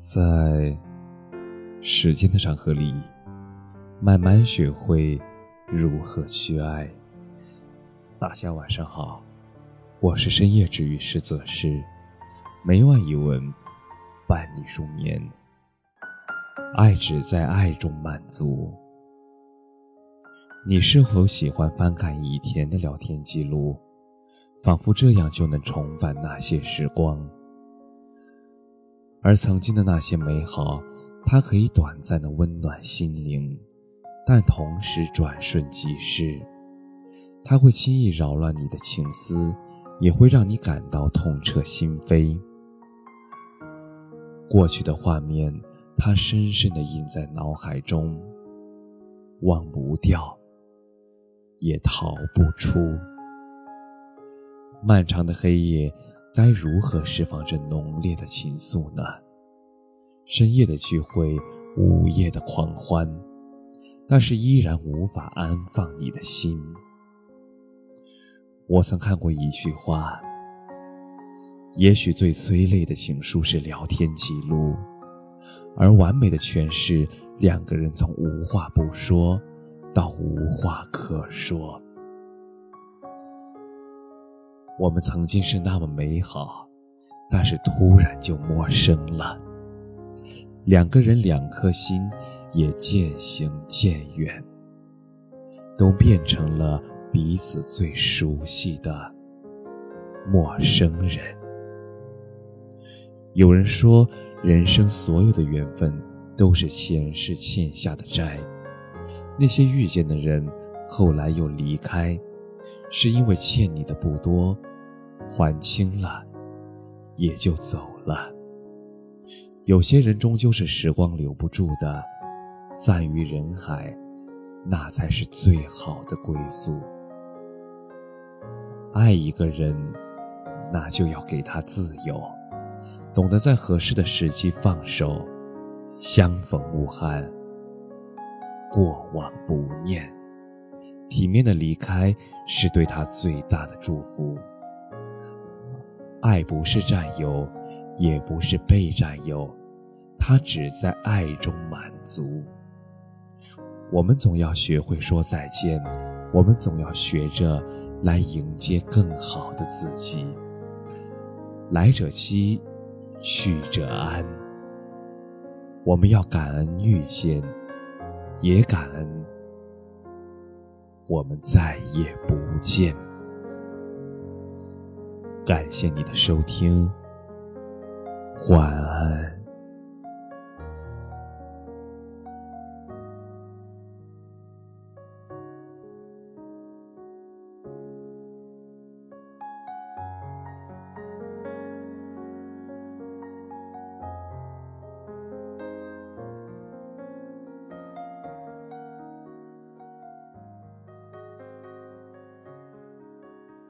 在时间的长河里，慢慢学会如何去爱。大家晚上好，我是深夜治愈师泽师，每晚一文伴你入眠。爱只在爱中满足。你是否喜欢翻看以前的聊天记录，仿佛这样就能重返那些时光？而曾经的那些美好，它可以短暂的温暖心灵，但同时转瞬即逝。它会轻易扰乱你的情思，也会让你感到痛彻心扉。过去的画面，它深深的印在脑海中，忘不掉，也逃不出。漫长的黑夜。该如何释放这浓烈的情愫呢？深夜的聚会，午夜的狂欢，但是依然无法安放你的心。我曾看过一句话：也许最催泪的情书是聊天记录，而完美的诠释，两个人从无话不说到无话可说。我们曾经是那么美好，但是突然就陌生了。两个人，两颗心，也渐行渐远，都变成了彼此最熟悉的陌生人。有人说，人生所有的缘分都是前世欠下的债。那些遇见的人，后来又离开，是因为欠你的不多。还清了，也就走了。有些人终究是时光留不住的，散于人海，那才是最好的归宿。爱一个人，那就要给他自由，懂得在合适的时机放手，相逢无憾，过往不念，体面的离开是对他最大的祝福。爱不是占有，也不是被占有，它只在爱中满足。我们总要学会说再见，我们总要学着来迎接更好的自己。来者期，去者安。我们要感恩遇见，也感恩我们再也不见。感谢你的收听，晚安。